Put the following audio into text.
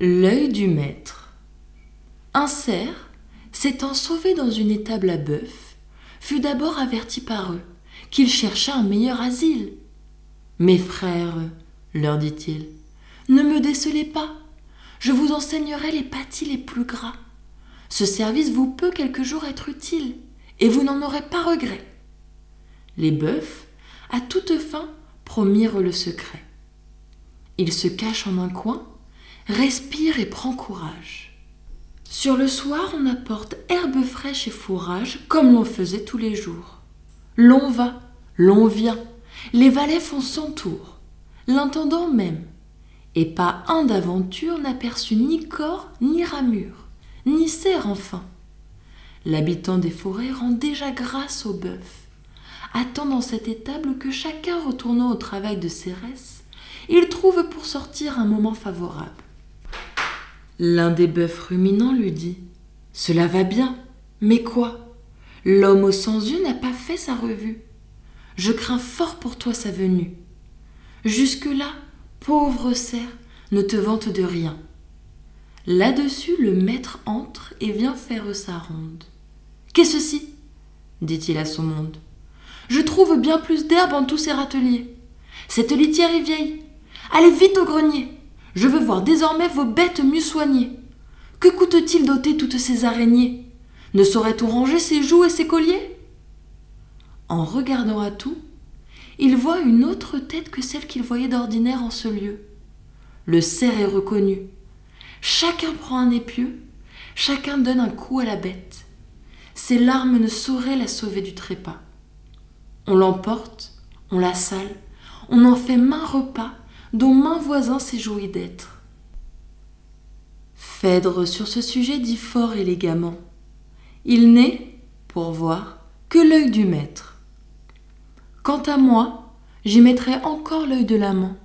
L'œil du maître. Un cerf, s'étant sauvé dans une étable à bœuf, fut d'abord averti par eux qu'il cherchait un meilleur asile. Mes frères, leur dit-il, ne me décelez pas, je vous enseignerai les pâtis les plus gras. Ce service vous peut quelque jour être utile, et vous n'en aurez pas regret. Les bœufs, à toute fin, promirent le secret. Il se cache en un coin, respire et prend courage. Sur le soir, on apporte herbe fraîche et fourrage, comme l'on faisait tous les jours. L'on va, l'on vient, les valets font son tour, l'intendant même, et pas un d'aventure n'aperçut ni corps ni ramure, ni cerf enfin. L'habitant des forêts rend déjà grâce au bœuf, attend dans cette étable que chacun retournant au travail de Cérès, il trouve pour sortir un moment favorable. L'un des bœufs ruminants lui dit Cela va bien, mais quoi? L'homme aux cent yeux n'a pas fait sa revue. Je crains fort pour toi sa venue. Jusque-là, pauvre cerf, ne te vante de rien. Là-dessus, le maître entre et vient faire sa ronde. Qu'est-ce ci dit-il à son monde. Je trouve bien plus d'herbe en tous ces râteliers. Cette litière est vieille. Allez vite au grenier. Je veux voir désormais vos bêtes mieux soignées. Que coûte-t-il d'ôter toutes ces araignées? Ne saurait-on ranger ses joues et ses colliers? En regardant à tout, il voit une autre tête que celle qu'il voyait d'ordinaire en ce lieu. Le cerf est reconnu. Chacun prend un épieu, chacun donne un coup à la bête. Ses larmes ne sauraient la sauver du trépas. On l'emporte, on la sale, on en fait main repas, dont main voisin s'est joui d'être. Phèdre sur ce sujet dit fort élégamment. Il n'est, pour voir, que l'œil du maître. Quant à moi, j'y mettrai encore l'œil de l'amant.